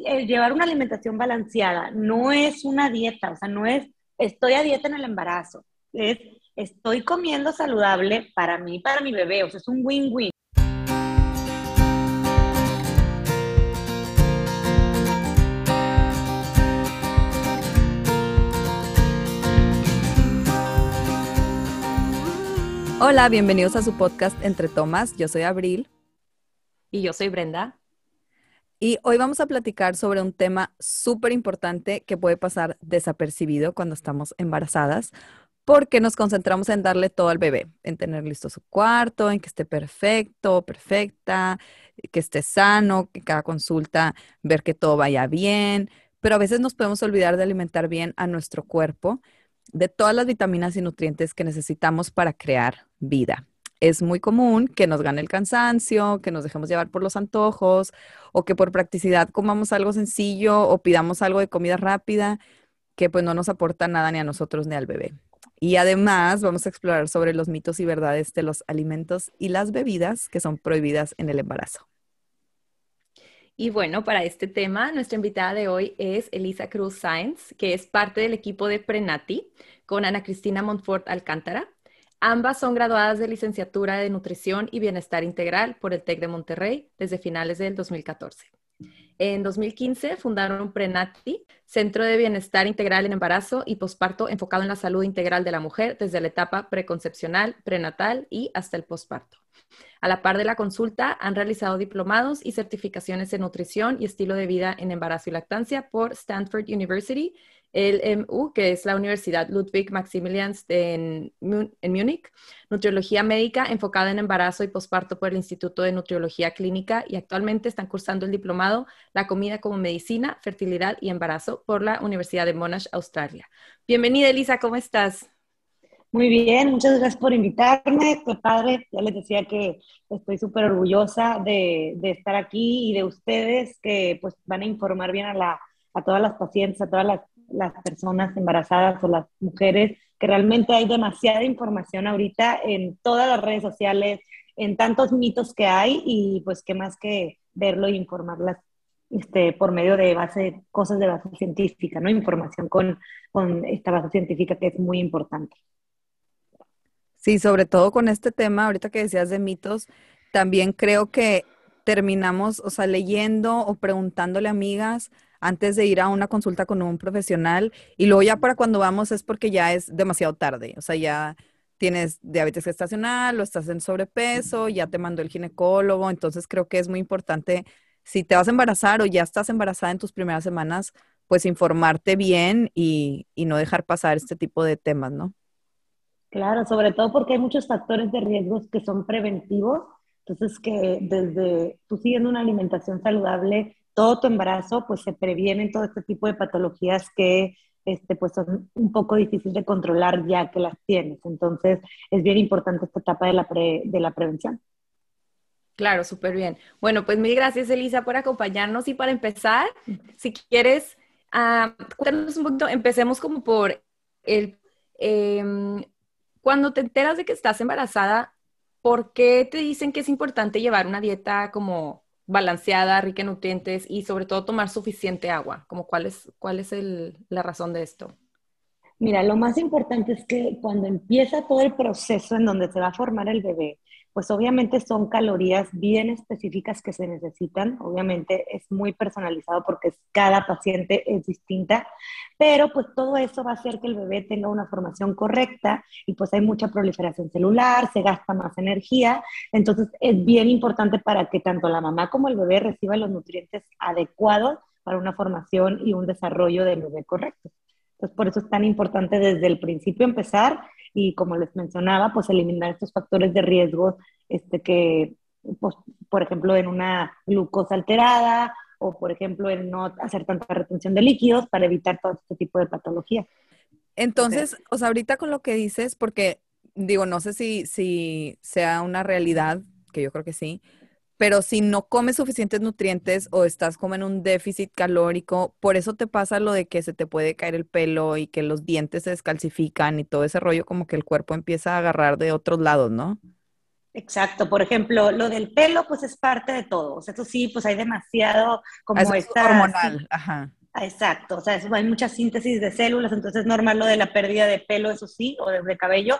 llevar una alimentación balanceada no es una dieta, o sea, no es estoy a dieta en el embarazo, es estoy comiendo saludable para mí para mi bebé, o sea, es un win-win. Hola, bienvenidos a su podcast Entre Tomas. Yo soy Abril. Y yo soy Brenda. Y hoy vamos a platicar sobre un tema súper importante que puede pasar desapercibido cuando estamos embarazadas, porque nos concentramos en darle todo al bebé, en tener listo su cuarto, en que esté perfecto, perfecta, que esté sano, que cada consulta ver que todo vaya bien, pero a veces nos podemos olvidar de alimentar bien a nuestro cuerpo de todas las vitaminas y nutrientes que necesitamos para crear vida es muy común que nos gane el cansancio, que nos dejemos llevar por los antojos o que por practicidad comamos algo sencillo o pidamos algo de comida rápida que pues no nos aporta nada ni a nosotros ni al bebé. Y además vamos a explorar sobre los mitos y verdades de los alimentos y las bebidas que son prohibidas en el embarazo. Y bueno, para este tema, nuestra invitada de hoy es Elisa Cruz Sáenz, que es parte del equipo de Prenati con Ana Cristina Montfort Alcántara. Ambas son graduadas de licenciatura de Nutrición y Bienestar Integral por el TEC de Monterrey desde finales del 2014. En 2015 fundaron Prenati, Centro de Bienestar Integral en Embarazo y Posparto enfocado en la salud integral de la mujer desde la etapa preconcepcional, prenatal y hasta el posparto. A la par de la consulta, han realizado diplomados y certificaciones en nutrición y estilo de vida en embarazo y lactancia por Stanford University el MU, que es la Universidad Ludwig Maximilians en, en, Múnich, Nutriología Médica enfocada en embarazo y posparto por el Instituto de Nutriología Clínica y actualmente están cursando el diplomado La comida como medicina, fertilidad y embarazo por la Universidad de Monash, Australia. Bienvenida, Elisa, ¿cómo estás? Muy bien, muchas gracias por invitarme. Qué padre, ya les decía que estoy súper orgullosa de, de, estar aquí y de ustedes que pues van a informar bien a, la, a todas las pacientes, a todas las las personas embarazadas o las mujeres, que realmente hay demasiada información ahorita en todas las redes sociales, en tantos mitos que hay y pues qué más que verlo e informarlas este, por medio de base, cosas de base científica, ¿no? Información con, con esta base científica que es muy importante. Sí, sobre todo con este tema, ahorita que decías de mitos, también creo que terminamos, o sea, leyendo o preguntándole a amigas, antes de ir a una consulta con un profesional y luego ya para cuando vamos es porque ya es demasiado tarde, o sea, ya tienes diabetes gestacional o estás en sobrepeso, ya te mandó el ginecólogo, entonces creo que es muy importante si te vas a embarazar o ya estás embarazada en tus primeras semanas, pues informarte bien y, y no dejar pasar este tipo de temas, ¿no? Claro, sobre todo porque hay muchos factores de riesgos que son preventivos, entonces que desde tú siguiendo una alimentación saludable, todo tu embarazo, pues se previenen todo este tipo de patologías que este, pues son un poco difíciles de controlar ya que las tienes. Entonces, es bien importante esta etapa de la, de la prevención. Claro, súper bien. Bueno, pues mil gracias, Elisa, por acompañarnos. Y para empezar, si quieres, uh, cuéntanos un poquito, empecemos como por el... Em, cuando te enteras de que estás embarazada, ¿por qué te dicen que es importante llevar una dieta como balanceada, rica en nutrientes y sobre todo tomar suficiente agua? Como cuál es, cuál es la razón de esto? Mira, lo más importante es que cuando empieza todo el proceso en donde se va a formar el bebé, pues obviamente son calorías bien específicas que se necesitan. Obviamente es muy personalizado porque cada paciente es distinta, pero pues todo eso va a hacer que el bebé tenga una formación correcta y pues hay mucha proliferación celular, se gasta más energía. Entonces es bien importante para que tanto la mamá como el bebé reciban los nutrientes adecuados para una formación y un desarrollo del bebé correcto. Entonces por eso es tan importante desde el principio empezar y como les mencionaba, pues eliminar estos factores de riesgo este, que, pues, por ejemplo, en una glucosa alterada o, por ejemplo, en no hacer tanta retención de líquidos para evitar todo este tipo de patología. Entonces, o sea, ahorita con lo que dices, porque digo, no sé si, si sea una realidad, que yo creo que sí, pero si no comes suficientes nutrientes o estás como en un déficit calórico, por eso te pasa lo de que se te puede caer el pelo y que los dientes se descalcifican y todo ese rollo como que el cuerpo empieza a agarrar de otros lados, ¿no? Exacto, por ejemplo, lo del pelo, pues es parte de todo. O sea, eso sí, pues hay demasiado como es hormonal, ajá. Exacto, o sea, hay mucha síntesis de células, entonces es normal lo de la pérdida de pelo, eso sí, o de, cabello.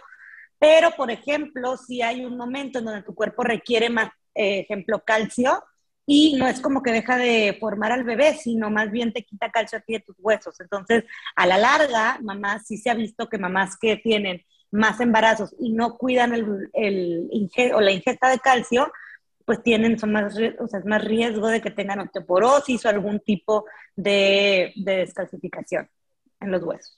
Pero, por ejemplo, si hay un momento en donde tu cuerpo requiere más, eh, ejemplo, calcio, y no es como que deja de formar al bebé, sino más bien te quita calcio a ti de tus huesos. Entonces, a la larga, mamás, sí se ha visto que mamás que tienen más embarazos y no cuidan el, o la ingesta de calcio, pues tienen, son más, o sea, es más riesgo de que tengan osteoporosis o algún tipo de, de descalcificación en los huesos.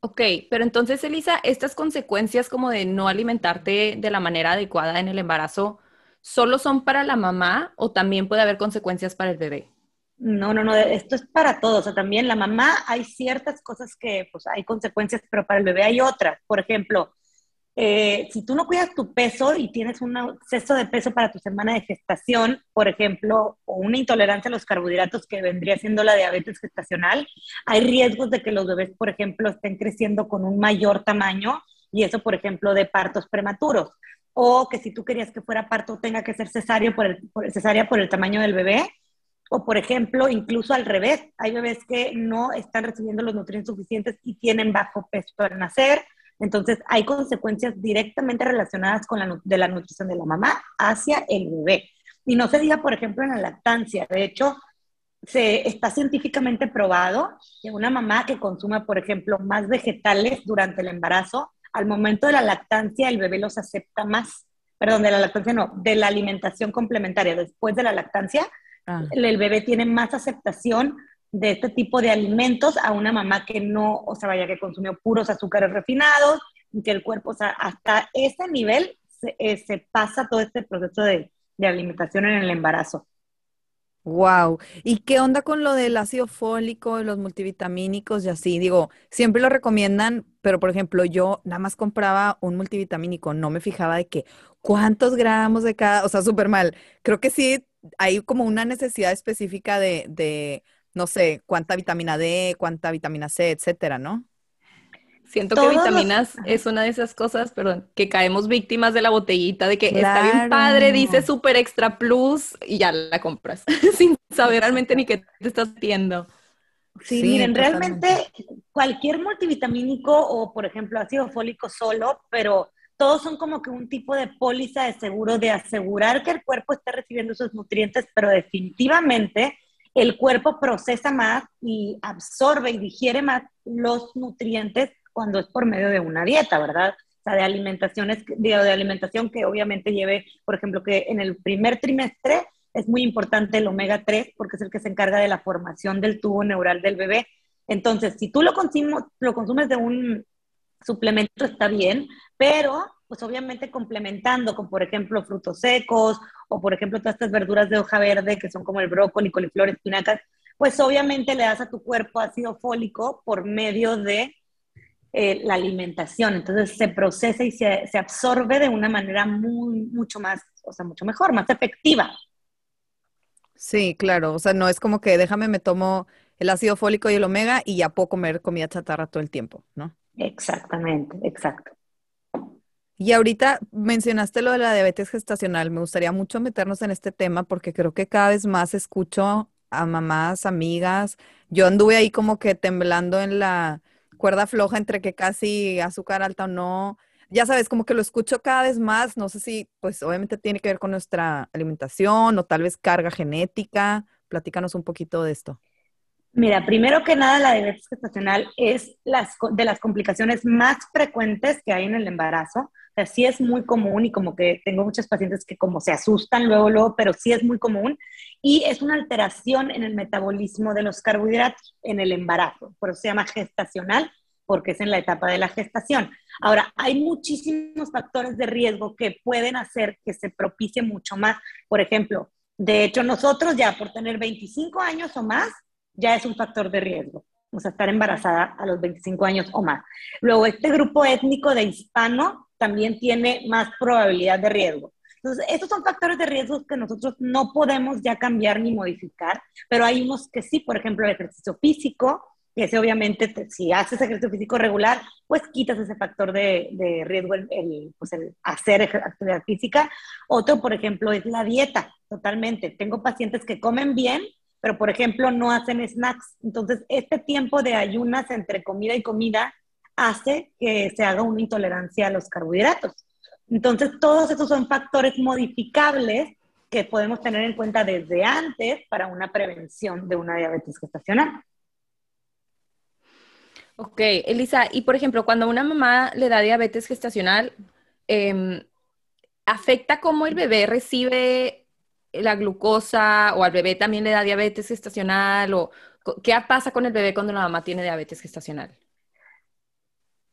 Ok, pero entonces, Elisa, estas consecuencias como de no alimentarte de la manera adecuada en el embarazo, ¿solo son para la mamá o también puede haber consecuencias para el bebé? No, no, no, esto es para todos. O sea, también la mamá hay ciertas cosas que pues hay consecuencias, pero para el bebé hay otras. Por ejemplo, eh, si tú no cuidas tu peso y tienes un exceso de peso para tu semana de gestación, por ejemplo, o una intolerancia a los carbohidratos que vendría siendo la diabetes gestacional, hay riesgos de que los bebés, por ejemplo, estén creciendo con un mayor tamaño y eso, por ejemplo, de partos prematuros. O que si tú querías que fuera parto, tenga que ser cesárea por el, por, cesárea por el tamaño del bebé o, por ejemplo, incluso al revés, hay bebés que no están recibiendo los nutrientes suficientes y tienen bajo peso al nacer. Entonces, hay consecuencias directamente relacionadas con la, de la nutrición de la mamá hacia el bebé. Y no se diga, por ejemplo, en la lactancia. De hecho, se está científicamente probado que una mamá que consuma, por ejemplo, más vegetales durante el embarazo, al momento de la lactancia el bebé los acepta más. Perdón, de la lactancia no, de la alimentación complementaria. Después de la lactancia, Ah. El bebé tiene más aceptación de este tipo de alimentos a una mamá que no, o sea, vaya, que consumió puros azúcares refinados, y que el cuerpo, o sea, hasta ese nivel se, eh, pasa todo este proceso de, de alimentación en el embarazo. Wow. ¿Y qué onda con lo del ácido fólico, los multivitamínicos y así? Digo, siempre lo recomiendan, pero por ejemplo, yo nada más compraba un multivitamínico, no me fijaba de que cuántos gramos de cada, o sea, súper mal. Creo que sí hay como una necesidad específica de, de, no sé, cuánta vitamina D, cuánta vitamina C, etcétera, ¿no? Siento que vitaminas es una de esas cosas, perdón, que caemos víctimas de la botellita de que está bien padre, dice super extra plus y ya la compras sin saber realmente ni qué te estás haciendo. Sí, miren, realmente cualquier multivitamínico o, por ejemplo, ácido fólico solo, pero todos son como que un tipo de póliza de seguro de asegurar que el cuerpo esté recibiendo esos nutrientes, pero definitivamente el cuerpo procesa más y absorbe y digiere más los nutrientes cuando es por medio de una dieta, ¿verdad? O sea, de alimentaciones, de, de alimentación que obviamente lleve, por ejemplo, que en el primer trimestre es muy importante el omega 3 porque es el que se encarga de la formación del tubo neural del bebé. Entonces, si tú lo, lo consumes de un suplemento está bien, pero pues obviamente complementando con, por ejemplo, frutos secos o, por ejemplo, todas estas verduras de hoja verde que son como el brócoli, coliflor, espinacas, pues obviamente le das a tu cuerpo ácido fólico por medio de eh, la alimentación. Entonces se procesa y se, se, absorbe de una manera muy, mucho más, o sea, mucho mejor, más efectiva. Sí, claro. O sea, no es como que déjame, me tomo el ácido fólico y el omega y ya puedo comer comida chatarra todo el tiempo, ¿no? Exactamente, exacto. Y ahorita mencionaste lo de la diabetes gestacional. Me gustaría mucho meternos en este tema porque creo que cada vez más escucho a mamás, amigas. Yo anduve ahí como que temblando en la cuerda floja entre que casi azúcar alta o no. Ya sabes, como que lo escucho cada vez más. No sé si, pues obviamente tiene que ver con nuestra alimentación o tal vez carga genética. Platícanos un poquito de esto. Mira, primero que nada, la diabetes gestacional es las, de las complicaciones más frecuentes que hay en el embarazo. Sea, sí es muy común y como que tengo muchos pacientes que como se asustan luego, luego, pero sí es muy común. Y es una alteración en el metabolismo de los carbohidratos en el embarazo. Por eso se llama gestacional, porque es en la etapa de la gestación. Ahora, hay muchísimos factores de riesgo que pueden hacer que se propicie mucho más. Por ejemplo, de hecho, nosotros ya por tener 25 años o más, ya es un factor de riesgo. O sea, estar embarazada a los 25 años o más. Luego, este grupo étnico de hispano también tiene más probabilidad de riesgo. Entonces, estos son factores de riesgo que nosotros no podemos ya cambiar ni modificar, pero hay unos que sí, por ejemplo, el ejercicio físico, que ese obviamente, si haces ejercicio físico regular, pues quitas ese factor de, de riesgo, el, pues el hacer actividad física. Otro, por ejemplo, es la dieta, totalmente. Tengo pacientes que comen bien, pero por ejemplo no hacen snacks. Entonces, este tiempo de ayunas entre comida y comida hace que se haga una intolerancia a los carbohidratos. Entonces, todos esos son factores modificables que podemos tener en cuenta desde antes para una prevención de una diabetes gestacional. Ok, Elisa, y por ejemplo, cuando una mamá le da diabetes gestacional, em, ¿afecta cómo el bebé recibe la glucosa o al bebé también le da diabetes gestacional? ¿O qué pasa con el bebé cuando la mamá tiene diabetes gestacional?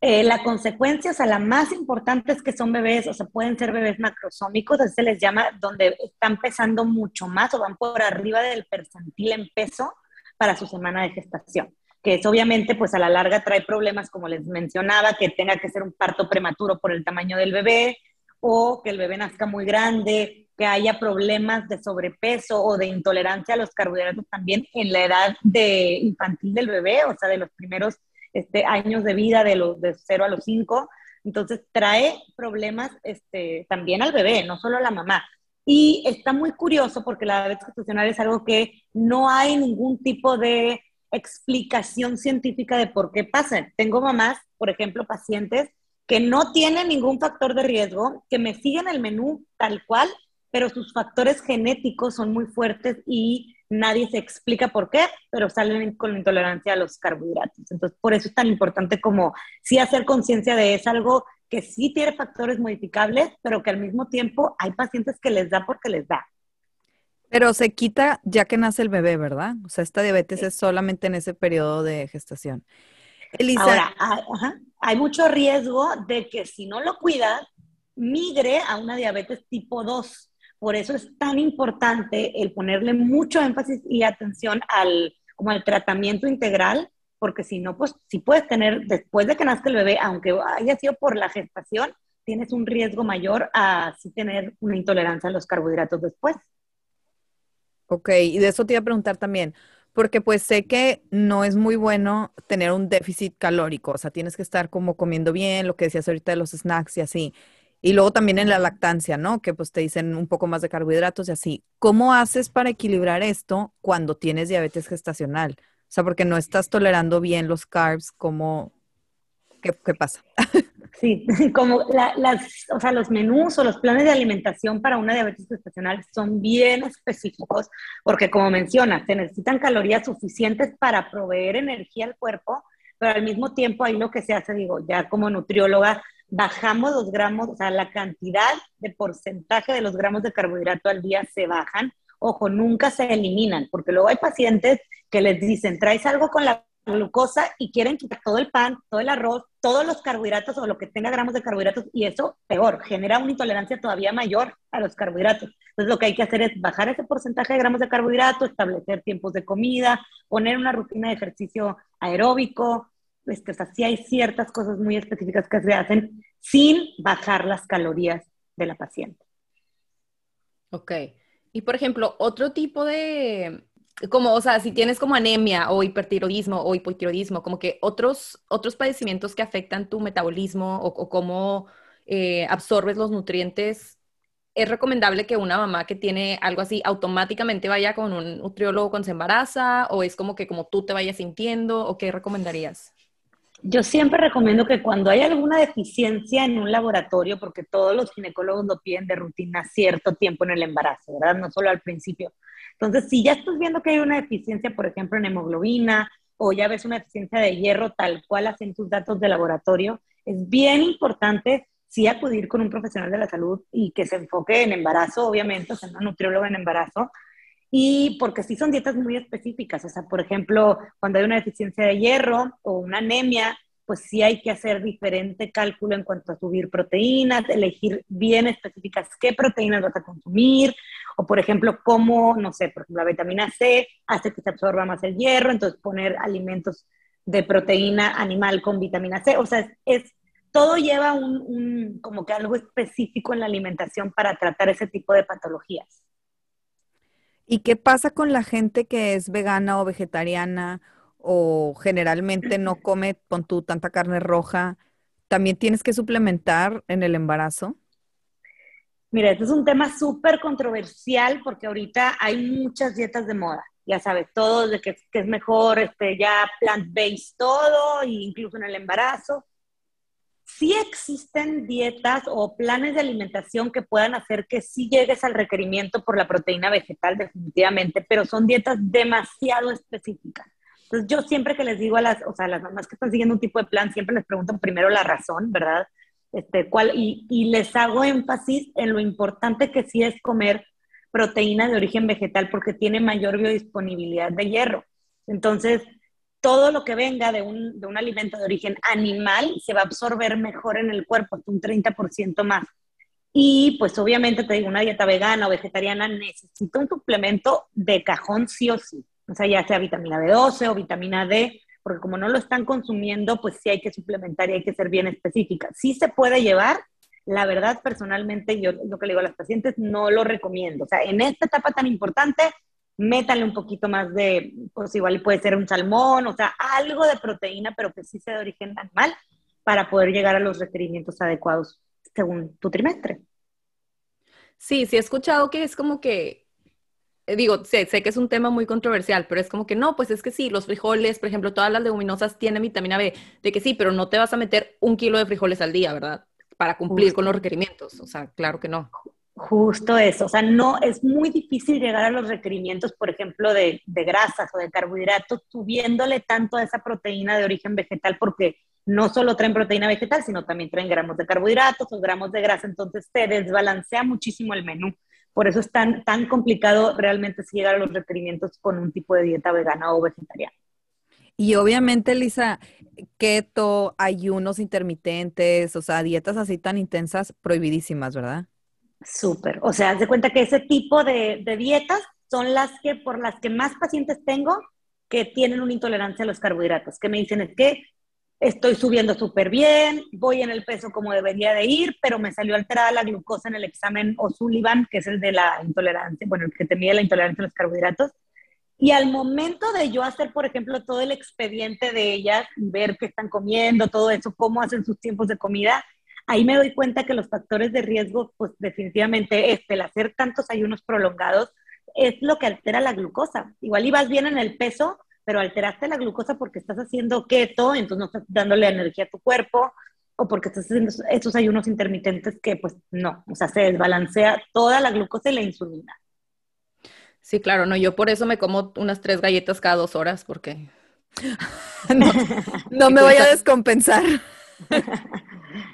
Eh, la consecuencia, o sea, la más importante es que son bebés, o sea, pueden ser bebés macrosómicos, así se les llama, donde están pesando mucho más o van por arriba del percentil en peso para su semana de gestación que es obviamente pues a la larga trae problemas, como les mencionaba, que tenga que ser un parto prematuro por el tamaño del bebé o que el bebé nazca muy grande, que haya problemas de sobrepeso o de intolerancia a los carbohidratos también en la edad de infantil del bebé, o sea, de los primeros este, años de vida, de los de 0 a los 5. Entonces trae problemas este, también al bebé, no solo a la mamá. Y está muy curioso porque la diabetes gestacional es algo que no hay ningún tipo de explicación científica de por qué pasa. Tengo mamás, por ejemplo, pacientes que no tienen ningún factor de riesgo, que me siguen el menú tal cual, pero sus factores genéticos son muy fuertes y nadie se explica por qué, pero salen con intolerancia a los carbohidratos. Entonces, por eso es tan importante como sí hacer conciencia de es algo que sí tiene factores modificables, pero que al mismo tiempo hay pacientes que les da porque les da. Pero se quita ya que nace el bebé, ¿verdad? O sea, esta diabetes es solamente en ese periodo de gestación. Elisa. Ahora, hay, mucho riesgo de que si no lo cuidas, migre a una diabetes tipo 2. Por eso es tan importante el ponerle mucho énfasis y atención al, como al tratamiento integral, porque si no, pues si puedes tener, después de que nazca el bebé, aunque haya sido por la gestación, tienes un riesgo mayor a sí tener una intolerancia a los carbohidratos después. Ok, y de eso te iba a preguntar también, porque pues sé que no es muy bueno tener un déficit calórico, o sea, tienes que estar como comiendo bien, lo que decías ahorita de los snacks y así. Y luego también en la lactancia, ¿no? Que pues te dicen un poco más de carbohidratos y así. ¿Cómo haces para equilibrar esto cuando tienes diabetes gestacional? O sea, porque no estás tolerando bien los carbs, ¿cómo? ¿Qué, pasa? Sí, como las, o sea, los menús o los planes de alimentación para una diabetes gestacional son bien específicos porque, como mencionas, se necesitan calorías suficientes para proveer energía al cuerpo, pero al mismo tiempo ahí lo que se hace, digo, ya como nutrióloga, bajamos los gramos, o sea, la cantidad de porcentaje de los gramos de carbohidrato al día se bajan. Ojo, nunca se eliminan, porque luego hay pacientes que les dicen, traes algo con la glucosa y quieren quitar todo el pan, todo el arroz, todos los carbohidratos o lo que tenga gramos de carbohidratos y eso, peor, genera una intolerancia todavía mayor a los carbohidratos. Entonces lo que hay que hacer es bajar ese porcentaje de gramos de carbohidratos, establecer tiempos de comida, poner una rutina de ejercicio aeróbico, este, o sea, sí hay ciertas cosas muy específicas que se hacen sin bajar las calorías de la paciente. Ok. Y por ejemplo, otro tipo de, como, o sea, si tienes como anemia o hipertiroidismo o hipotiroidismo, como que otros, otros padecimientos que afectan tu metabolismo o, cómo eh, absorbes los nutrientes, ¿es recomendable que una mamá que tiene algo así automáticamente vaya con un nutriólogo cuando se embaraza o es como que como tú te vayas sintiendo o qué recomendarías? Yo siempre recomiendo que cuando hay alguna deficiencia en un laboratorio, porque todos los ginecólogos lo piden de rutina cierto tiempo en el embarazo, ¿verdad? No solo al principio entonces, si ya estás viendo que hay una deficiencia, por ejemplo, en hemoglobina, o ya ves una deficiencia de hierro tal cual hacen tus datos de laboratorio, es bien importante sí acudir con un profesional de la salud y que se enfoque en embarazo, obviamente, o sea, una nutrióloga en embarazo, y porque sí son dietas muy específicas, o sea, por ejemplo, cuando hay una deficiencia de hierro o una anemia, pues sí hay que hacer diferente cálculo en cuanto a subir proteínas, elegir bien específicas qué proteínas vas a consumir, o por ejemplo, cómo, no sé, por ejemplo, la vitamina C hace que se absorba más el hierro, entonces poner alimentos de proteína animal con vitamina C, o sea, es, todo lleva un, como que algo específico en la alimentación para tratar ese tipo de patologías. ¿Y qué pasa con la gente que es vegana o vegetariana o generalmente no come con tu tanta carne roja, ¿también tienes que suplementar en el embarazo? Mira, este es un tema súper controversial porque ahorita hay muchas dietas de moda. Ya sabes, todo de que, es mejor este, ya plant-based todo, e incluso en el embarazo. Sí existen dietas o planes de alimentación que puedan hacer que sí llegues al requerimiento por la proteína vegetal definitivamente, pero son dietas demasiado específicas. Entonces yo siempre que les digo a las, o sea, las mamás que están siguiendo un tipo de plan, siempre les pregunto primero la razón, ¿verdad? Este, cuál, y, y les hago énfasis en lo importante que sí es comer proteína de origen vegetal porque tiene mayor biodisponibilidad de hierro. Entonces, todo lo que venga de un, de un alimento de origen animal se va a absorber mejor en el cuerpo, hasta un 30% más. Y pues obviamente te digo, una dieta vegana o vegetariana necesita un suplemento de cajón sí o sí o sea, ya sea vitamina B12 o vitamina D, porque como no lo están consumiendo, pues sí hay que suplementar y hay que ser bien específica. Sí se puede llevar, la verdad, personalmente, yo lo que le digo a las pacientes, no lo recomiendo. O sea, en esta etapa tan importante, métale un poquito más de, pues igual puede ser un salmón, o sea, algo de proteína, pero que sí sea de origen animal, para poder llegar a los requerimientos adecuados según tu trimestre. Sí, sí he escuchado que es como que eh, digo, sé, sé que es un tema muy controversial, pero es como que no, pues es que sí, los frijoles, por ejemplo, todas las leguminosas tienen vitamina B, de que sí, pero no te vas a meter un kilo de frijoles al día, ¿verdad? Para cumplir con los requerimientos, o sea, claro que no. Justo eso, o sea, no, es muy difícil llegar a los requerimientos, por ejemplo, de, de grasas o de carbohidratos, subiéndole tanto a esa proteína de origen vegetal, porque no solo traen proteína vegetal, sino también traen gramos de carbohidratos o gramos de grasa, entonces se desbalancea muchísimo el menú. Por eso es tan, tan complicado realmente llegar a los requerimientos con un tipo de dieta vegana o vegetariana. Y obviamente, Lisa, keto, ayunos intermitentes, o sea, dietas así tan intensas, prohibidísimas, ¿verdad? Súper. O sea, haz de cuenta que ese tipo de, dietas son las que, por las que más pacientes tengo que tienen una intolerancia a los carbohidratos, que me dicen es que estoy subiendo súper bien, voy en el peso como debería de ir, pero me salió alterada la glucosa en el examen O'Sullivan, que es el de la intolerancia, bueno, el que te la intolerancia a los carbohidratos. Y al momento de yo hacer, por ejemplo, todo el expediente de ellas, ver qué están comiendo, todo eso, cómo hacen sus tiempos de comida, ahí me doy cuenta que los factores de riesgo, pues definitivamente este, el hacer tantos ayunos prolongados, es lo que altera la glucosa. Igual ibas bien en el peso, pero alteraste la glucosa porque estás haciendo keto, entonces no estás dándole energía a tu cuerpo, o porque estás haciendo estos ayunos intermitentes que pues no, o sea, se desbalancea toda la glucosa y la insulina. Sí, claro, no, yo por eso me como unas tres galletas cada dos horas, porque no, no me voy a descompensar.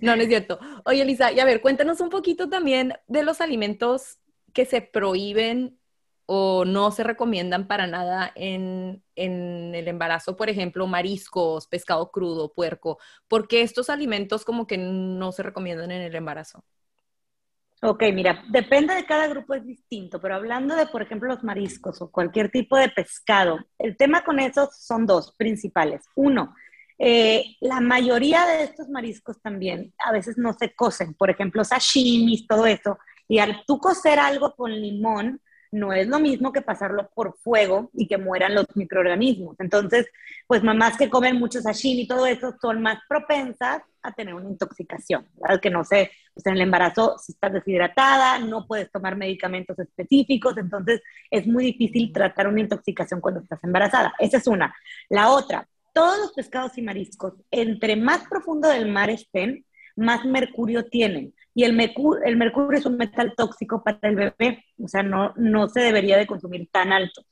no, no es cierto. Oye, Lisa, y a ver, cuéntanos un poquito también de los alimentos que se prohíben o no se recomiendan para nada en, el embarazo, por ejemplo, mariscos, pescado crudo, puerco, porque estos alimentos como que no se recomiendan en el embarazo. Ok, mira, depende de cada grupo es distinto, pero hablando de, por ejemplo, los mariscos o cualquier tipo de pescado, el tema con esos son dos principales. Uno, eh, la mayoría de estos mariscos también a veces no se cocen, por ejemplo, sashimis, todo eso, y al tú cocer algo con limón, no es lo mismo que pasarlo por fuego y que mueran los microorganismos. Entonces, pues mamás que comen mucho sashimi y todo eso son más propensas a tener una intoxicación, ¿verdad? Que no sé, pues en el embarazo si estás deshidratada, no puedes tomar medicamentos específicos, entonces es muy difícil tratar una intoxicación cuando estás embarazada. Esa es una. La otra, todos los pescados y mariscos, entre más profundo del mar estén, más mercurio tienen. Y el mercurio, es un metal tóxico para el bebé, o sea, no, no se debería de consumir tan alto,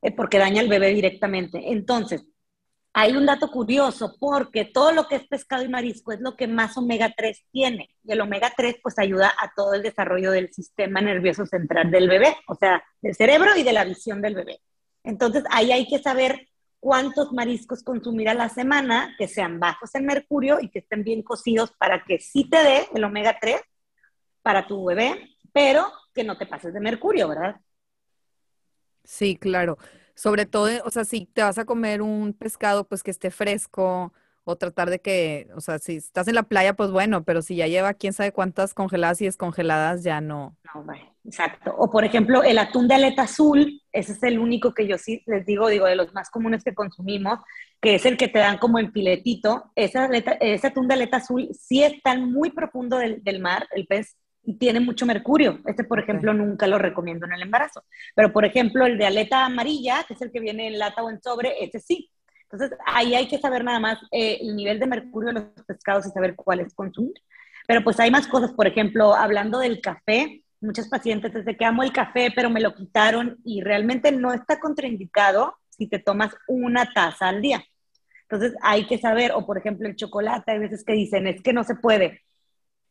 eh, porque daña al bebé directamente. Entonces, hay un dato curioso, porque todo lo que es pescado y marisco es lo que más omega 3 tiene. Y el omega 3 pues ayuda a todo el desarrollo del sistema nervioso central del bebé, o sea, del cerebro y de la visión del bebé. Entonces, ahí hay que saber cuántos mariscos consumir a la semana que sean bajos en mercurio y que estén bien cocidos para que sí te dé el omega 3 para tu bebé, pero que no te pases de mercurio, ¿verdad? Sí, claro. Sobre todo, o sea, si te vas a comer un pescado, pues que esté fresco, o tratar de que, o sea, si estás en la playa, pues bueno, pero si ya lleva quién sabe cuántas congeladas y descongeladas, ya no. No, exacto. O por ejemplo, el atún de aleta azul, ese es el único que yo sí les digo, digo, de los más comunes que consumimos, que es el que te dan como en filetito. Esa ese atún de aleta azul sí está muy profundo del, del mar, el pez y tiene mucho mercurio. Este, por ejemplo, nunca lo recomiendo en el embarazo. Pero, por ejemplo, el de aleta amarilla, que es el que viene en lata o en sobre, ese sí. Entonces, ahí hay que saber nada más eh, el nivel de mercurio de los pescados y saber cuáles consumir. Pero pues hay más cosas, por ejemplo, hablando del café, muchos pacientes desde que amo el café, pero me lo quitaron y realmente no está contraindicado si te tomas una taza al día. Entonces hay que saber, o por ejemplo el chocolate, hay veces que dicen, es que no se puede.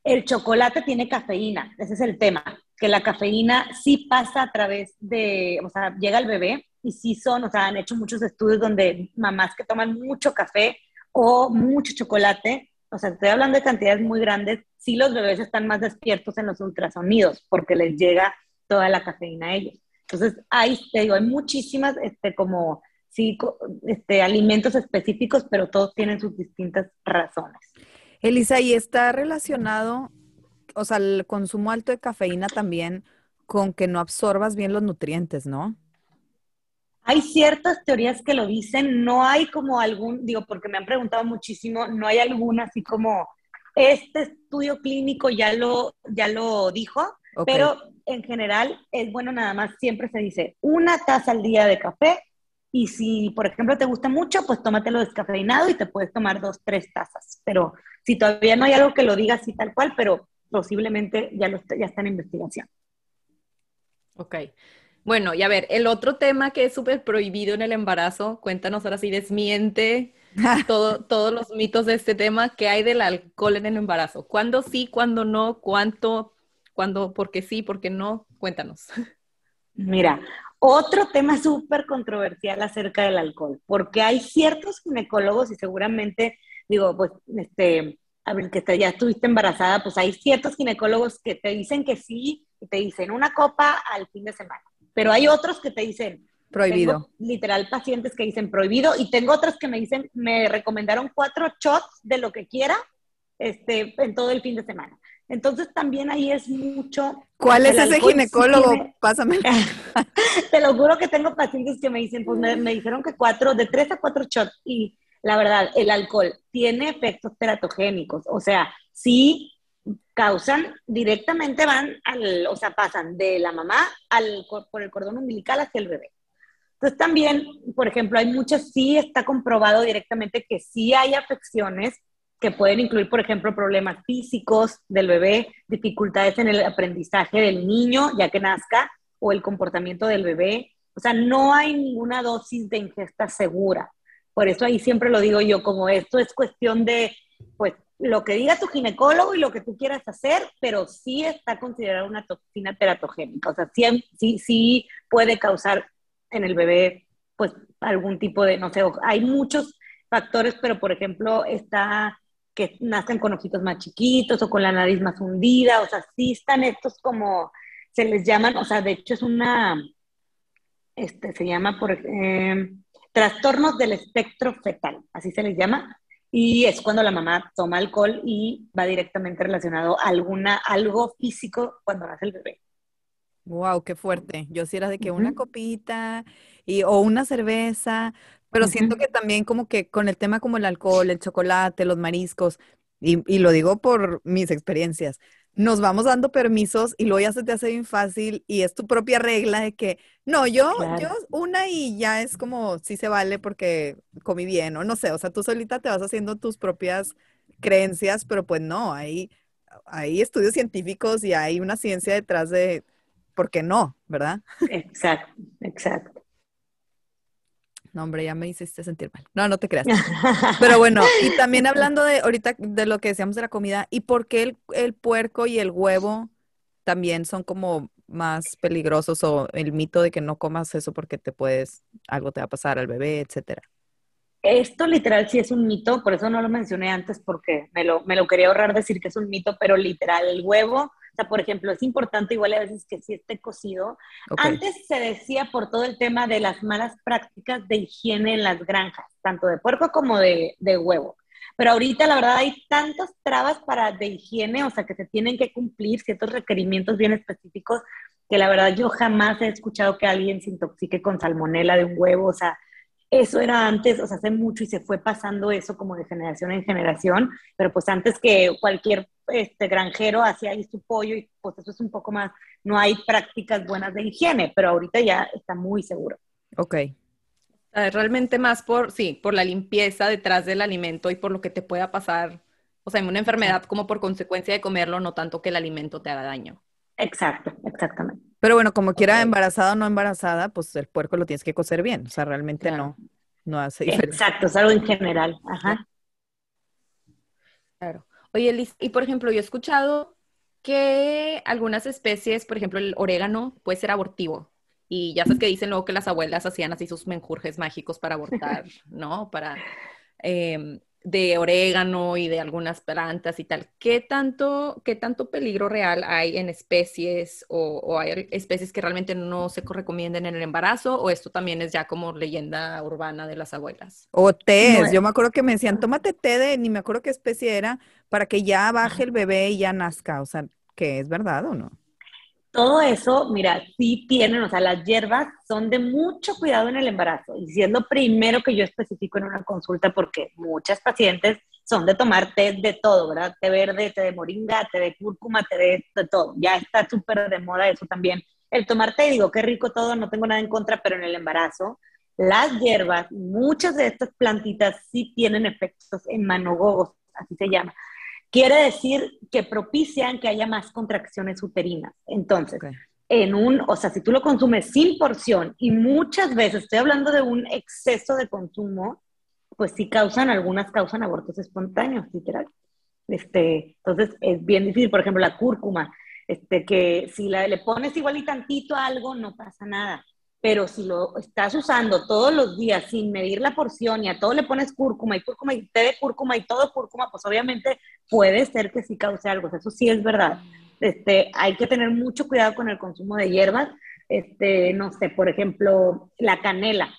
El chocolate tiene cafeína, ese es el tema, que la cafeína sí pasa a través de, o sea, llega al bebé y sí son, o sea, han hecho muchos estudios donde mamás que toman mucho café o mucho chocolate, o sea, estoy hablando de cantidades muy grandes, sí los bebés están más despiertos en los ultrasonidos porque les llega toda la cafeína a ellos. Entonces, hay, te digo, hay muchísimas, este, como, sí, este, alimentos específicos, pero todos tienen sus distintas razones. Elisa, ¿y está relacionado, o sea, el consumo alto de cafeína también con que no absorbas bien los nutrientes, ¿no? Hay ciertas teorías que lo dicen, no hay como algún, digo, porque me han preguntado muchísimo, no hay alguna así como, este estudio clínico ya lo, ya lo dijo, pero en general es bueno nada más, siempre se dice una taza al día de café y si, por ejemplo, te gusta mucho, pues tómatelo descafeinado y te puedes tomar dos, tres tazas. Pero si todavía no hay algo que lo diga así tal cual, pero posiblemente ya, lo, ya está en investigación. Ok. Bueno, y a ver, el otro tema que es súper prohibido en el embarazo, cuéntanos ahora sí, desmiente todo, todos los mitos de este tema, ¿qué hay del alcohol en el embarazo? ¿Cuándo sí, cuándo no? ¿Cuánto? ¿Cuándo? ¿Por qué sí, por qué no? Cuéntanos. Mira, otro tema súper controversial acerca del alcohol, porque hay ciertos ginecólogos y seguramente, digo, pues, este, a ver, que ya estuviste embarazada, pues hay ciertos ginecólogos que te dicen que sí y te dicen una copa al fin de semana, pero hay otros que te dicen prohibido. literal pacientes que dicen prohibido y tengo otros que me dicen, me recomendaron cuatro shots de lo que quiera este, en todo el fin de semana. Entonces también ahí es mucho. ¿Cuál es ese ginecólogo? Pásame. Te lo juro que tengo pacientes que me dicen, pues me, dijeron que cuatro, de tres a cuatro shots. Y la verdad, el alcohol tiene efectos teratogénicos. O sea, sí causan, directamente van al, o sea, pasan de la mamá al, por el cordón umbilical hacia el bebé. Entonces también, por ejemplo, hay muchas, sí está comprobado directamente que sí hay afecciones que pueden incluir, por ejemplo, problemas físicos del bebé, dificultades en el aprendizaje del niño ya que nazca o el comportamiento del bebé. O sea, no hay ninguna dosis de ingesta segura. Por eso ahí siempre lo digo yo, como esto es cuestión de, pues, lo que diga tu ginecólogo y lo que tú quieras hacer, pero sí está considerada una toxina teratogénica. O sea, sí, sí, sí puede causar en el bebé, pues, algún tipo de, no sé, hay muchos factores, pero por ejemplo, está que nacen con ojitos más chiquitos o con la nariz más hundida, o sea, sí están estos como, se les llaman, o sea, de hecho es una, este, se llama por, eh, trastornos del espectro fetal, así se les llama, y es cuando la mamá toma alcohol y va directamente relacionado a alguna, algo físico cuando nace el bebé. Wow, qué fuerte. Yo sí era de que una copita y, o una cerveza, pero siento que también como que con el tema como el alcohol, el chocolate, los mariscos, y, y, lo digo por mis experiencias, nos vamos dando permisos y luego ya se te hace bien fácil y es tu propia regla de que, no, yo, yo una y ya es como, sí se vale porque comí bien o no sé, o sea, tú solita te vas haciendo tus propias creencias, pero pues no, hay, hay estudios científicos y hay una ciencia detrás de por qué no, ¿verdad? Exacto, exacto. No, hombre, ya me hiciste sentir mal. No, no te creas. Pero bueno, y también hablando de ahorita de lo que decíamos de la comida, ¿y por qué el, puerco y el huevo también son como más peligrosos o el mito de que no comas eso porque te puedes, algo te va a pasar al bebé, etcétera? Esto literal sí es un mito, por eso no lo mencioné antes porque me lo, me lo quería ahorrar decir que es un mito, pero literal, el huevo por ejemplo, es importante igual a veces que sí esté cocido. Antes se decía por todo el tema de las malas prácticas de higiene en las granjas, tanto de puerco como de, huevo. Pero ahorita la verdad hay tantas trabas para de higiene, o sea, que se tienen que cumplir ciertos requerimientos bien específicos que la verdad yo jamás he escuchado que alguien se intoxique con salmonela de un huevo, o sea, eso era antes, o sea, hace mucho y se fue pasando eso como de generación en generación, pero pues antes que cualquier este, granjero hacía ahí su pollo y pues eso es un poco más, no hay prácticas buenas de higiene, pero ahorita ya está muy seguro. Ok. Realmente más por, sí, por la limpieza detrás del alimento y por lo que te pueda pasar, o sea, en una enfermedad como por consecuencia de comerlo, no tanto que el alimento te haga daño. Exacto, exactamente. Pero bueno, como quiera, embarazada o no embarazada, pues el puerco lo tienes que cocer bien. O sea, realmente no, no hace diferencia. Exacto, es algo en general. Ajá. Claro. Oye, Liz, y por ejemplo, yo he escuchado que algunas especies, por ejemplo, el orégano puede ser abortivo. Y ya sabes que dicen luego que las abuelas hacían así sus menjurjes mágicos para abortar, ¿no? Para em, de orégano y de algunas plantas y tal. ¿Qué tanto, qué tanto peligro real hay en especies o, hay especies que realmente no se recomienden en el embarazo o esto también es ya como leyenda urbana de las abuelas? O té, yo me acuerdo que me decían, tómate té de, ni me acuerdo qué especie era, para que ya baje el bebé y ya nazca, o sea, ¿qué es verdad o no? Todo eso, mira, sí tienen, o sea, las hierbas son de mucho cuidado en el embarazo. Y si es lo primero que yo especifico en una consulta, porque muchas pacientes son de tomar té de todo, ¿verdad? Té verde, té de moringa, té de cúrcuma, té de, de todo. Ya está súper de moda eso también. El tomar té, digo, qué rico todo, no tengo nada en contra, pero en el embarazo, las hierbas, muchas de estas plantitas sí tienen efectos hemanogogos, así se llama quiere decir que propician que haya más contracciones uterinas. Entonces, en un, o sea, si tú lo consumes sin porción y muchas veces, estoy hablando de un exceso de consumo, pues sí causan, algunas causan abortos espontáneos, literal. Este, entonces, es bien difícil, por ejemplo, la cúrcuma, este, que si la, le pones igual y tantito a algo, no pasa nada pero si lo estás usando todos los días sin medir la porción y a todo le pones cúrcuma y cúrcuma y té de cúrcuma y todo cúrcuma, pues obviamente puede ser que sí cause algo. Eso sí es verdad. Este, hay que tener mucho cuidado con el consumo de hierbas. Este, no sé, por ejemplo, la canela.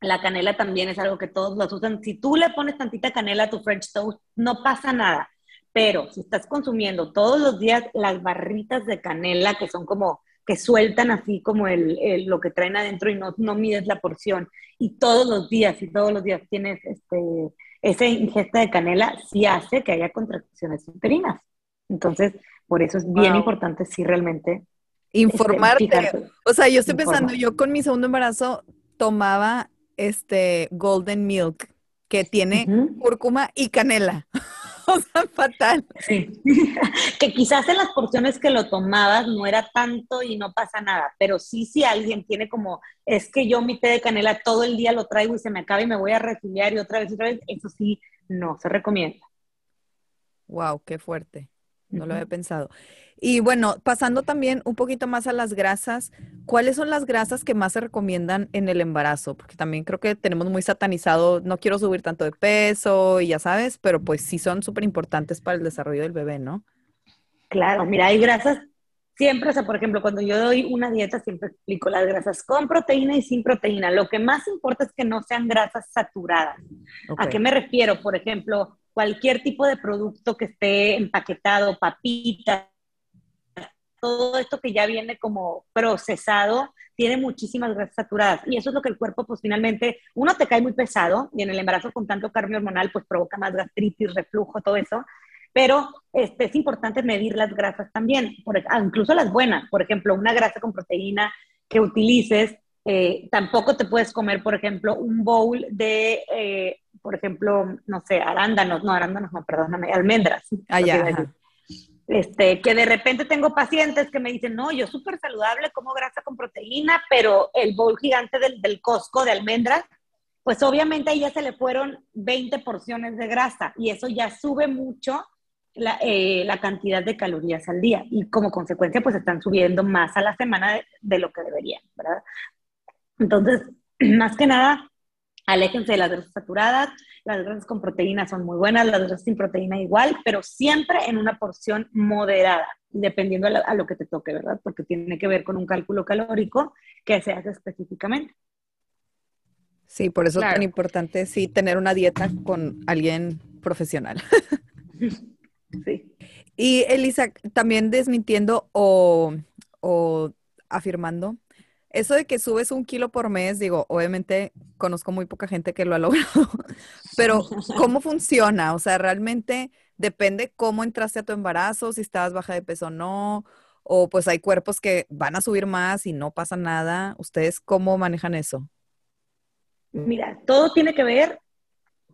La canela también es algo que todos los usan. Si tú le pones tantita canela a tu French toast, no pasa nada. Pero si estás consumiendo todos los días las barritas de canela, que son como que sueltan así como el, lo que traen adentro y no, no mides la porción. Y todos los días, y todos los días tienes este, esa ingesta de canela, sí hace que haya contracciones uterinas. Entonces, por eso es bien importante, sí, realmente. Este, Informarte. o sea, yo estoy pensando, yo con mi segundo embarazo tomaba este Golden Milk, que tiene cúrcuma y canela. O sea, fatal. Sí. que quizás en las porciones que lo tomabas no era tanto y no pasa nada, pero sí si alguien tiene como, es que yo mi té de canela todo el día lo traigo y se me acaba y me voy a resiliar y otra vez y otra vez, eso sí no se recomienda. Wow, qué fuerte. No lo había pensado. Y bueno, pasando también un poquito más a las grasas, ¿cuáles son las grasas que más se recomiendan en el embarazo? Porque también creo que tenemos muy satanizado, no quiero subir tanto de peso y ya sabes, pero pues sí son súper importantes para el desarrollo del bebé, ¿no? Claro, mira, hay grasas siempre, o sea, por ejemplo, cuando yo doy una dieta, siempre explico las grasas con proteína y sin proteína. Lo que más importa es que no sean grasas saturadas. ¿A qué me refiero? Por ejemplo, cualquier tipo de producto que esté empaquetado, papitas, todo esto que ya viene como procesado tiene muchísimas grasas saturadas. Y eso es lo que el cuerpo pues finalmente, uno te cae muy pesado y en el embarazo con tanto cambio hormonal pues provoca más gastritis, reflujo, todo eso, pero este, es importante medir las grasas también, por, ah, incluso las buenas, por ejemplo, una grasa con proteína que utilices, eh, tampoco te puedes comer, por ejemplo, un bowl de, eh, por ejemplo, no sé, arándanos, no, arándanos, no, perdóname, almendras. Ah, ya, este, que de repente tengo pacientes que me dicen, no, yo súper saludable, como grasa con proteína, pero el bowl gigante del, del Costco de almendras, pues obviamente ahí ya se le fueron 20 porciones de grasa y eso ya sube mucho la, eh, la, cantidad de calorías al día y como consecuencia pues están subiendo más a la semana de, de lo que deberían, ¿verdad? Entonces, más que nada, aléjense de las grasas saturadas, las grasas con proteína son muy buenas, las grasas sin proteína igual, pero siempre en una porción moderada, dependiendo a, lo que te toque, ¿verdad? Porque tiene que ver con un cálculo calórico que se hace específicamente. Sí, por eso es tan importante, sí, tener una dieta con alguien profesional. Sí. Y Elisa, también desmintiendo o, afirmando, eso de que subes un kilo por mes, digo, obviamente conozco muy poca gente que lo ha logrado, pero ¿cómo funciona? O sea, realmente depende cómo entraste a tu embarazo, si estabas baja de peso o no, o pues hay cuerpos que van a subir más y no pasa nada. ¿Ustedes cómo manejan eso? Mira, todo tiene que ver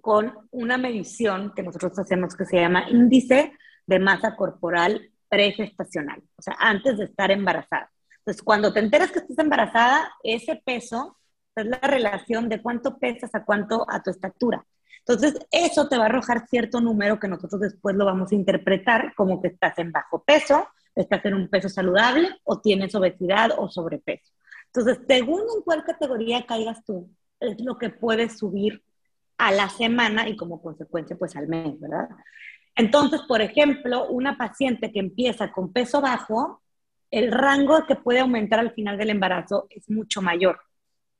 con una medición que nosotros hacemos que se llama índice de masa corporal pregestacional, o sea, antes de estar embarazada. Entonces, cuando te enteras que estás embarazada, ese peso es la relación de cuánto pesas a cuánto a tu estatura. Entonces, eso te va a arrojar cierto número que nosotros después lo vamos a interpretar como que estás en bajo peso, estás en un peso saludable o tienes obesidad o sobrepeso. Entonces, según en cuál categoría caigas tú, es lo que puedes subir a la semana y como consecuencia, pues al mes, ¿verdad? Entonces, por ejemplo, una paciente que empieza con peso bajo, el rango que puede aumentar al final del embarazo es mucho mayor,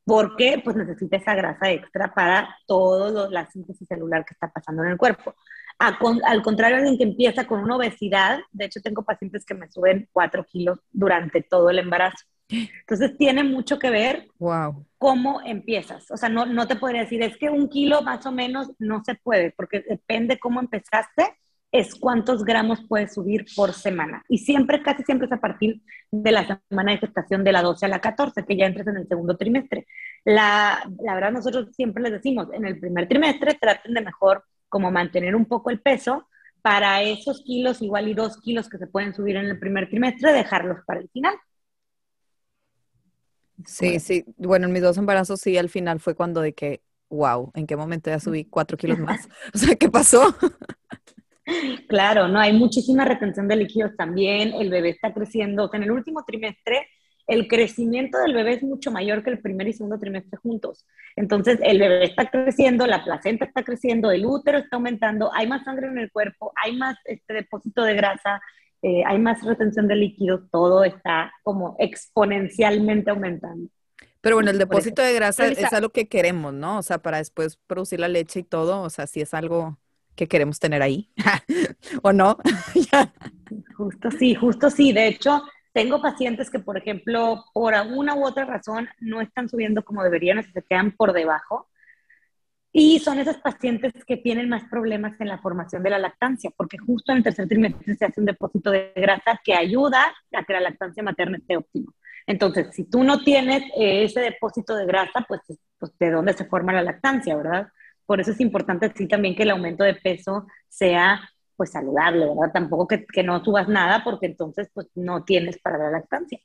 porque pues necesita esa grasa extra para toda la síntesis celular que está pasando en el cuerpo. al contrario, alguien que empieza con una obesidad, de hecho tengo pacientes que me suben 4 kilos durante todo el embarazo. Entonces tiene mucho que ver wow. cómo empiezas. O sea, no, no te podría decir, es que un kilo más o menos no se puede, porque depende cómo empezaste, es cuántos gramos puedes subir por semana. Y siempre, casi siempre es a partir de la semana de gestación de la 12 a la 14, que ya entres en el segundo trimestre. La, la verdad, nosotros siempre les decimos, en el primer trimestre traten de mejor como mantener un poco el peso para esos kilos, igual y dos kilos que se pueden subir en el primer trimestre, dejarlos para el final. Sí, sí. Bueno, en mis dos embarazos sí, al final fue cuando de que, wow, ¿en qué momento ya subí cuatro kilos más? O sea, ¿qué pasó? Claro, no, hay muchísima retención de líquidos también, el bebé está creciendo, o sea, en el último trimestre el crecimiento del bebé es mucho mayor que el primer y segundo trimestre juntos. Entonces, el bebé está creciendo, la placenta está creciendo, el útero está aumentando, hay más sangre en el cuerpo, hay más este depósito de grasa, eh, hay más retención de líquidos, todo está como exponencialmente aumentando. Pero bueno, el depósito de grasa es algo que queremos, ¿no? O sea, para después producir la leche y todo, o sea, si es algo que queremos tener ahí, ¿o no? justo sí, justo sí. De hecho, tengo pacientes que, por ejemplo, por alguna u otra razón no están subiendo como deberían, o se quedan por debajo. Y son esas pacientes que tienen más problemas en la formación de la lactancia, porque justo en el tercer trimestre se hace un depósito de grasa que ayuda a que la lactancia materna esté óptima. Entonces, si tú no tienes ese depósito de grasa, pues, pues, de dónde se forma la lactancia, ¿verdad? Por eso es importante sí también que el aumento de peso sea pues saludable, ¿verdad? Tampoco que, que no subas nada porque entonces pues no tienes para la lactancia.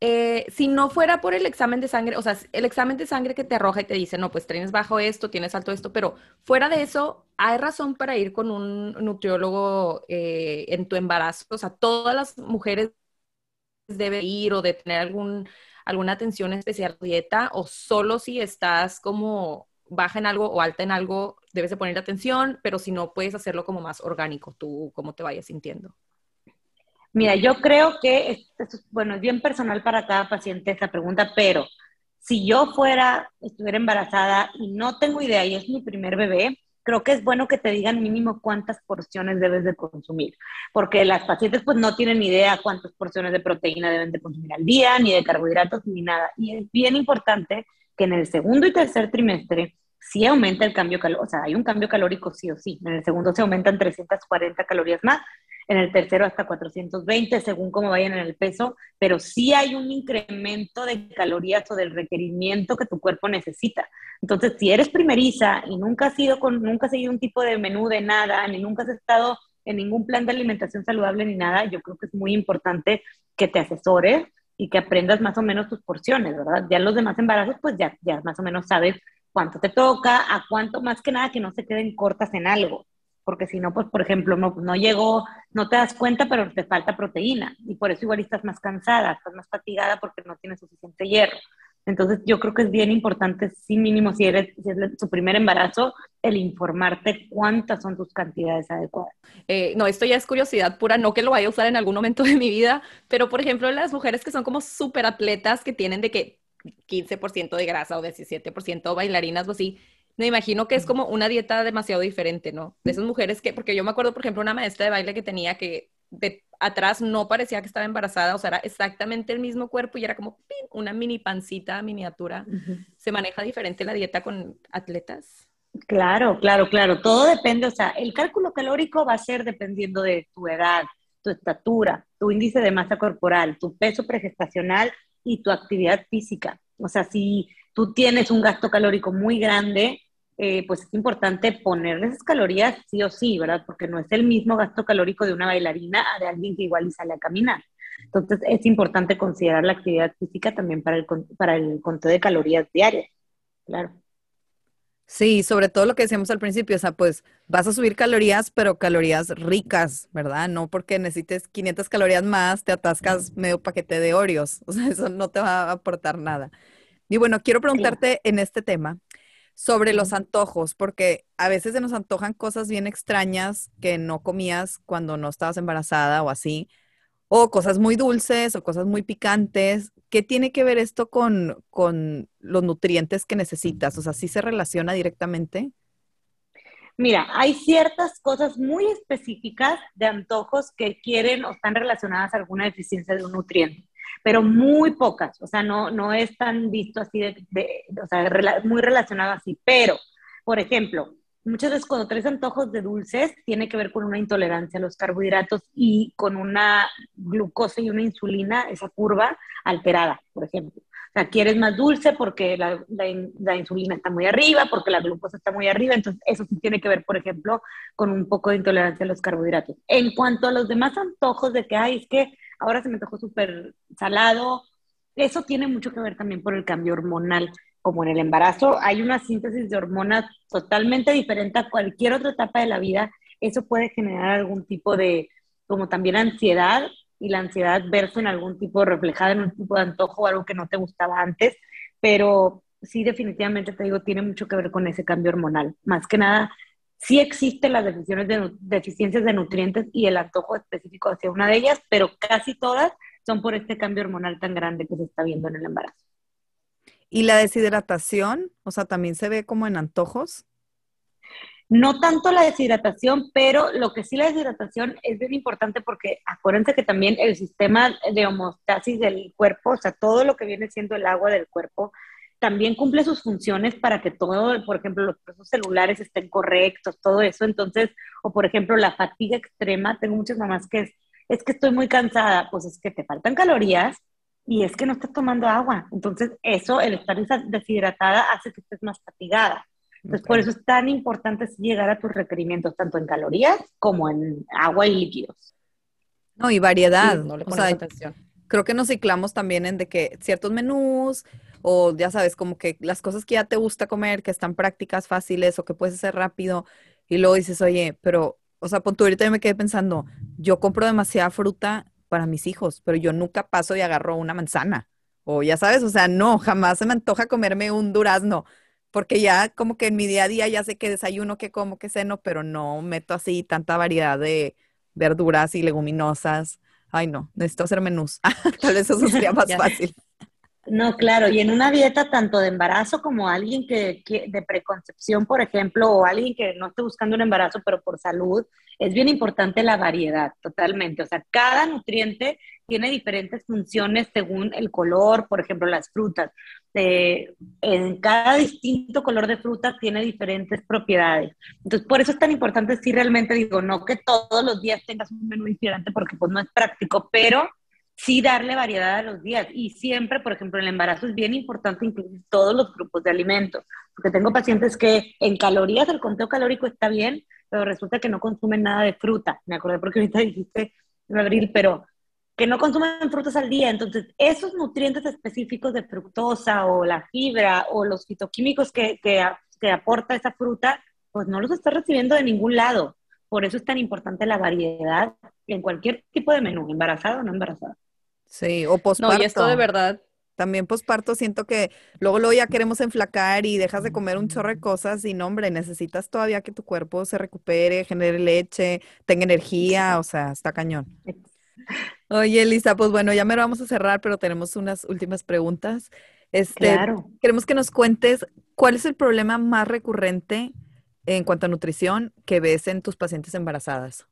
Eh, si no fuera por el examen de sangre, o sea, el examen de sangre que te arroja y te dice, no, pues tienes bajo esto, tienes alto esto, pero fuera de eso, ¿hay razón para ir con un nutriólogo eh, en tu embarazo? O sea, todas las mujeres deben ir o de tener algún, alguna atención especial dieta, o solo si estás como baja en algo o alta en algo, debes de poner atención, pero si no, puedes hacerlo como más orgánico, tú cómo te vayas sintiendo. Mira, yo creo que, esto, bueno, es bien personal para cada paciente esa pregunta, pero si yo fuera, estuviera embarazada y no tengo idea y es mi primer bebé, creo que es bueno que te digan mínimo cuántas porciones debes de consumir, porque las pacientes pues no tienen idea cuántas porciones de proteína deben de consumir al día, ni de carbohidratos, ni nada. Y es bien importante que en el segundo y tercer trimestre sí aumenta el cambio calórico, o sea, hay un cambio calórico sí o sí. En el segundo se aumentan 340 calorías más en el tercero hasta 420, según cómo vayan en el peso, pero sí hay un incremento de calorías o del requerimiento que tu cuerpo necesita. Entonces, si eres primeriza y nunca has ido con, nunca has seguido un tipo de menú de nada, ni nunca has estado en ningún plan de alimentación saludable ni nada, yo creo que es muy importante que te asesores y que aprendas más o menos tus porciones, ¿verdad? Ya los demás embarazos, pues ya, ya más o menos sabes cuánto te toca, a cuánto, más que nada que no se queden cortas en algo porque si no, pues por ejemplo, no, no llegó, no te das cuenta, pero te falta proteína y por eso igual estás más cansada, estás más fatigada porque no tienes suficiente hierro. Entonces yo creo que es bien importante, sí mínimo si eres si es su primer embarazo, el informarte cuántas son tus cantidades adecuadas. Eh, no, esto ya es curiosidad pura, no que lo vaya a usar en algún momento de mi vida, pero por ejemplo las mujeres que son como súper atletas, que tienen de que 15% de grasa o 17% bailarinas o así. Me imagino que es como una dieta demasiado diferente, ¿no? De esas mujeres que, porque yo me acuerdo, por ejemplo, una maestra de baile que tenía que de atrás no parecía que estaba embarazada, o sea, era exactamente el mismo cuerpo y era como una mini pancita miniatura. ¿Se maneja diferente la dieta con atletas? Claro, claro, claro. Todo depende, o sea, el cálculo calórico va a ser dependiendo de tu edad, tu estatura, tu índice de masa corporal, tu peso pregestacional y tu actividad física. O sea, si tú tienes un gasto calórico muy grande, eh, pues es importante ponerle esas calorías sí o sí, ¿verdad? Porque no es el mismo gasto calórico de una bailarina a de alguien que igual y sale a caminar. Entonces es importante considerar la actividad física también para el, para el conteo de calorías diarias, claro. Sí, sobre todo lo que decíamos al principio, o sea, pues vas a subir calorías, pero calorías ricas, ¿verdad? No porque necesites 500 calorías más, te atascas medio paquete de Oreos, o sea, eso no te va a aportar nada. Y bueno, quiero preguntarte en este tema, sobre los antojos, porque a veces se nos antojan cosas bien extrañas que no comías cuando no estabas embarazada o así, o cosas muy dulces o cosas muy picantes. ¿Qué tiene que ver esto con, con los nutrientes que necesitas? O sea, ¿sí se relaciona directamente? Mira, hay ciertas cosas muy específicas de antojos que quieren o están relacionadas a alguna deficiencia de un nutriente pero muy pocas, o sea, no, no es tan visto así, de, o sea, muy relacionado así, pero, por ejemplo, muchas veces cuando traes antojos de dulces, tiene que ver con una intolerancia a los carbohidratos y con una glucosa y una insulina, esa curva alterada, por ejemplo. O sea, quieres más dulce porque la, la, insulina está muy arriba, porque la glucosa está muy arriba, entonces eso sí tiene que ver, por ejemplo, con un poco de intolerancia a los carbohidratos. En cuanto a los demás antojos de que, hay, es que ahora se me tocó súper salado. Eso tiene mucho que ver también por el cambio hormonal. Como en el embarazo hay una síntesis de hormonas totalmente diferente a cualquier otra etapa de la vida, eso puede generar algún tipo de, como también ansiedad, y la ansiedad verse en algún tipo, reflejada en un tipo de antojo o algo que no te gustaba antes, pero sí definitivamente te digo, tiene mucho que ver con ese cambio hormonal. Más que nada, Sí existen las de, deficiencias de nutrientes y el antojo específico hacia una de ellas, pero casi todas son por este cambio hormonal tan grande que se está viendo en el embarazo. ¿Y la deshidratación? O sea, también se ve como en antojos. No tanto la deshidratación, pero lo que sí la deshidratación es bien importante porque acuérdense que también el sistema de homeostasis del cuerpo, o sea, todo lo que viene siendo el agua del cuerpo, también cumple sus funciones para que todo, por ejemplo, los procesos celulares estén correctos, todo eso. Entonces, o por ejemplo, la fatiga extrema, tengo muchas mamás que es, es que estoy muy cansada, pues es que te faltan calorías y es que no estás tomando agua. Entonces, eso, el estar deshidratada hace que estés más fatigada. Entonces, por eso es tan importante llegar a tus requerimientos, tanto en calorías como en agua y líquidos. No, y variedad. no le pones atención. Creo que nos ciclamos también en de que ciertos menús, o ya sabes, como que las cosas que ya te gusta comer, que están prácticas, fáciles o que puedes hacer rápido, y luego dices, oye, pero, o sea, pon ahorita yo me quedé pensando, yo compro demasiada fruta para mis hijos, pero yo nunca paso y agarro una manzana, o ya sabes, o sea, no, jamás se me antoja comerme un durazno, porque ya como que en mi día a día ya sé que desayuno, que como, que ceno, pero no meto así tanta variedad de verduras y leguminosas. Ay, no, necesito hacer menús. Tal vez eso sería más fácil. No, claro, y en una dieta tanto de embarazo como alguien que, de preconcepción, por ejemplo, o alguien que no esté buscando un embarazo, pero por salud, es bien importante la variedad, totalmente. O sea, cada nutriente tiene diferentes funciones según el color, por ejemplo, las frutas. Eh, en cada distinto color de fruta tiene diferentes propiedades. Entonces, por eso es tan importante, si realmente digo, no que todos los días tengas un menú diferente, porque pues no es práctico, pero sí darle variedad a los días. Y siempre, por ejemplo, el embarazo es bien importante incluir todos los grupos de alimentos, porque tengo pacientes que en calorías el conteo calórico está bien, pero resulta que no consumen nada de fruta. Me acordé porque ahorita dijiste en abril, pero que no consumen frutas al día. Entonces, esos nutrientes específicos de fructosa o la fibra o los fitoquímicos que, que, que aporta esa fruta, pues no los está recibiendo de ningún lado. Por eso es tan importante la variedad en cualquier tipo de menú, embarazado o no embarazado. Sí, o posparto. No, y esto de verdad. También posparto siento que luego, luego ya queremos enflacar y dejas de comer un chorro de cosas y no, hombre, necesitas todavía que tu cuerpo se recupere, genere leche, tenga energía, o sea, está cañón. Oye, Elisa, pues bueno, ya me lo vamos a cerrar, pero tenemos unas últimas preguntas. Este, Claro. Queremos que nos cuentes cuál es el problema más recurrente en cuanto a nutrición que ves en tus pacientes embarazadas.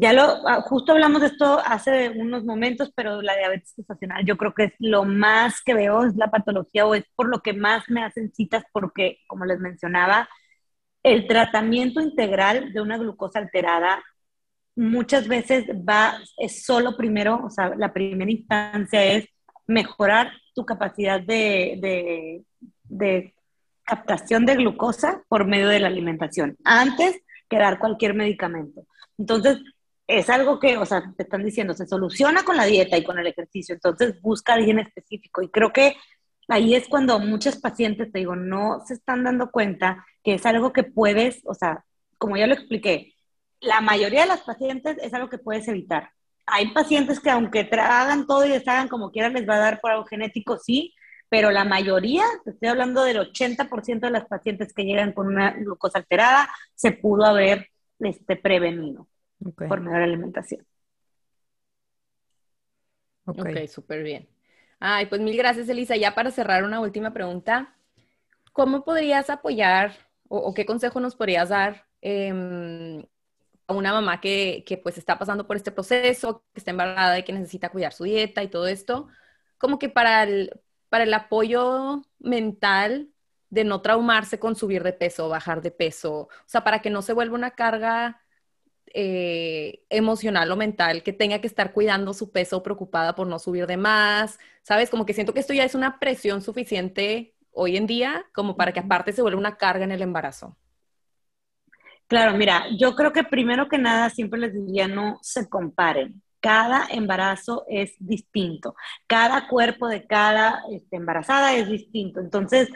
Ya lo, ah, justo hablamos de esto hace unos momentos, pero la diabetes gestacional yo creo que es lo más que veo, es la patología o es por lo que más me hacen citas porque, como les mencionaba, el tratamiento integral de una glucosa alterada muchas veces va, es solo primero, o sea, la primera instancia es mejorar tu capacidad de, de, de captación de glucosa por medio de la alimentación, antes que dar cualquier medicamento. Entonces, es algo que, o sea, te están diciendo, se soluciona con la dieta y con el ejercicio, entonces busca alguien específico. Y creo que ahí es cuando muchos pacientes, te digo, no se están dando cuenta que es algo que puedes, o sea, como ya lo expliqué, la mayoría de las pacientes es algo que puedes evitar. Hay pacientes que aunque hagan todo y les hagan como quieran, les va a dar por algo genético, sí, pero la mayoría, te estoy hablando del 80% de las pacientes que llegan con una glucosa alterada, se pudo haber este, prevenido Okay. por medio de la alimentación. ok. Ok, súper bien. Ay, pues mil gracias, Elisa. Ya para cerrar una última pregunta, ¿cómo podrías apoyar o, o qué consejo nos podrías dar em, a una mamá que, que, pues está pasando por este proceso, que está embarazada y que necesita cuidar su dieta y todo esto? Como que para el, para el apoyo mental de no traumarse con subir de peso, bajar de peso, o sea, para que no se vuelva una carga eh, emocional o mental que tenga que estar cuidando su peso preocupada por no subir de más, ¿sabes? Como que siento que esto ya es una presión suficiente hoy en día como para que aparte se vuelva una carga en el embarazo. Claro, mira, yo creo que primero que nada siempre les diría no se comparen. Cada embarazo es distinto, cada cuerpo de cada este, embarazada es distinto. Entonces,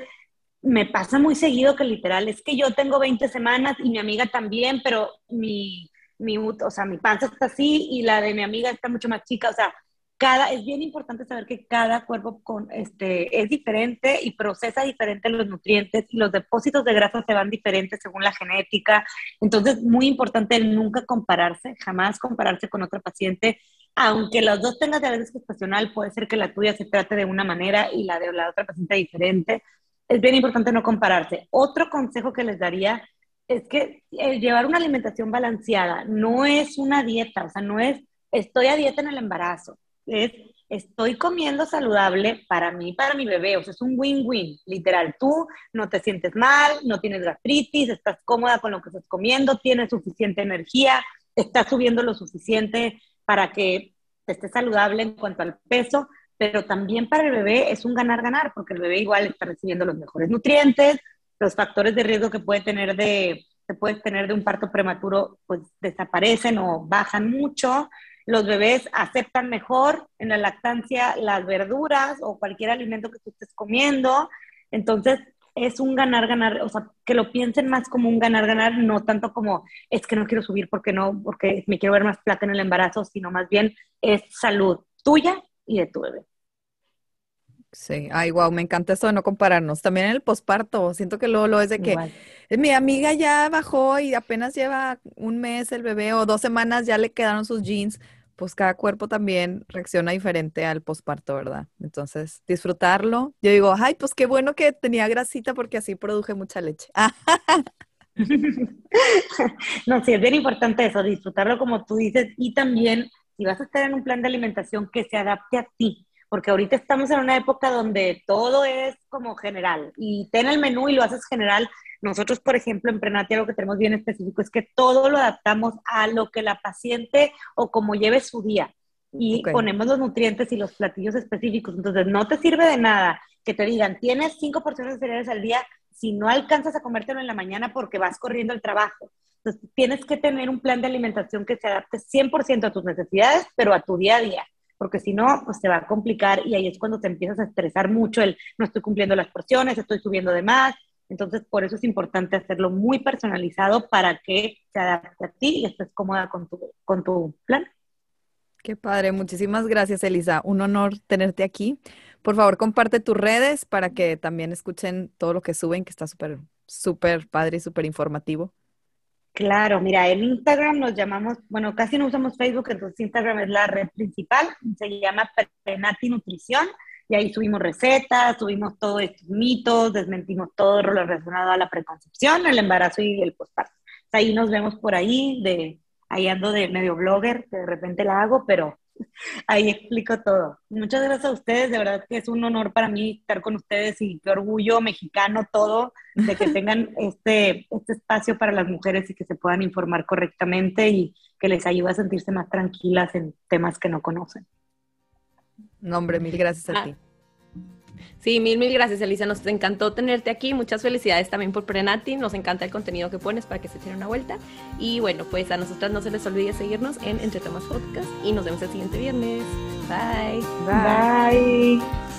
me pasa muy seguido que literal es que yo tengo 20 semanas y mi amiga también, pero mi, mi, o sea, mi panza está así y la de mi amiga está mucho más chica. O sea, cada, es bien importante saber que cada cuerpo con, este, es diferente y procesa diferente los nutrientes y los depósitos de grasa se van diferentes según la genética. Entonces, muy importante nunca compararse, jamás compararse con otra paciente. Aunque los dos tengan diabetes gestacional, puede ser que la tuya se trate de una manera y la de la otra paciente diferente es bien importante no compararse. Otro consejo que les daría es que el llevar una alimentación balanceada no es una dieta, o sea, no es estoy a dieta en el embarazo, es estoy comiendo saludable para mí, para mi bebé, o sea, es un win-win, literal. Tú no te sientes mal, no tienes gastritis, estás cómoda con lo que estás comiendo, tienes suficiente energía, estás subiendo lo suficiente para que estés saludable en cuanto al peso, pero también para el bebé es un ganar-ganar, porque el bebé igual está recibiendo los mejores nutrientes, los factores de riesgo que puede tener de, que puede tener de un parto prematuro, pues desaparecen o bajan mucho. Los bebés aceptan mejor en la lactancia las verduras o cualquier alimento que tú estés comiendo. Entonces, es un ganar-ganar, o sea, que lo piensen más como un ganar-ganar, no tanto como es que no quiero subir porque no, porque me quiero ver más placa en el embarazo, sino más bien es salud tuya y de tu bebé. Sí, ay, wow, me encanta eso de no compararnos. También en el posparto, siento que luego lo es de que Igual. mi amiga ya bajó y apenas lleva un mes el bebé o dos semanas ya le quedaron sus jeans. Pues cada cuerpo también reacciona diferente al posparto, ¿verdad? Entonces, disfrutarlo. Yo digo, ay, pues qué bueno que tenía grasita porque así produje mucha leche. no, sí, es bien importante eso, disfrutarlo como tú dices y también si vas a estar en un plan de alimentación que se adapte a ti, porque ahorita estamos en una época donde todo es como general y ten el menú y lo haces general. Nosotros, por ejemplo, en Prenatia lo que tenemos bien específico es que todo lo adaptamos a lo que la paciente o como lleve su día y Ok. ponemos los nutrientes y los platillos específicos. Entonces, no te sirve de nada que te digan, tienes cinco porciones de cereales al día si no alcanzas a comértelo en la mañana porque vas corriendo al trabajo. Entonces, tienes que tener un plan de alimentación que se adapte 100% a tus necesidades, pero a tu día a día, porque si no, pues te va a complicar y ahí es cuando te empiezas a estresar mucho el no estoy cumpliendo las porciones, estoy subiendo de más. Entonces, por eso es importante hacerlo muy personalizado para que se adapte a ti y estés cómoda con tu, con tu plan. Qué padre, muchísimas gracias, Elisa. Un honor tenerte aquí. Por favor, comparte tus redes para que también escuchen todo lo que suben, que está súper, súper padre y súper informativo. Claro, mira, en Instagram nos llamamos, bueno, casi no usamos Facebook, entonces Instagram es la red principal, se llama Prenati Nutrición, y ahí subimos recetas, subimos todos estos mitos, desmentimos todo lo relacionado a la preconcepción, el embarazo y el postparto. Ahí nos vemos por ahí, de, ahí ando de medio blogger, que de repente la hago, pero ahí explico todo. Muchas gracias a ustedes, de verdad que es un honor para mí estar con ustedes y qué orgullo mexicano todo de que tengan este, este espacio para las mujeres y que se puedan informar correctamente y que les ayude a sentirse más tranquilas en temas que no conocen. No, hombre, mil gracias a ah. ti. Sí, mil, mil gracias, Elisa. Nos encantó tenerte aquí. Muchas felicidades también por Prenati. Nos encanta el contenido que pones para que se echen una vuelta. Y bueno, pues a nosotras no se les olvide seguirnos en Entre Tomas Podcast y nos vemos el siguiente viernes. Bye. Bye.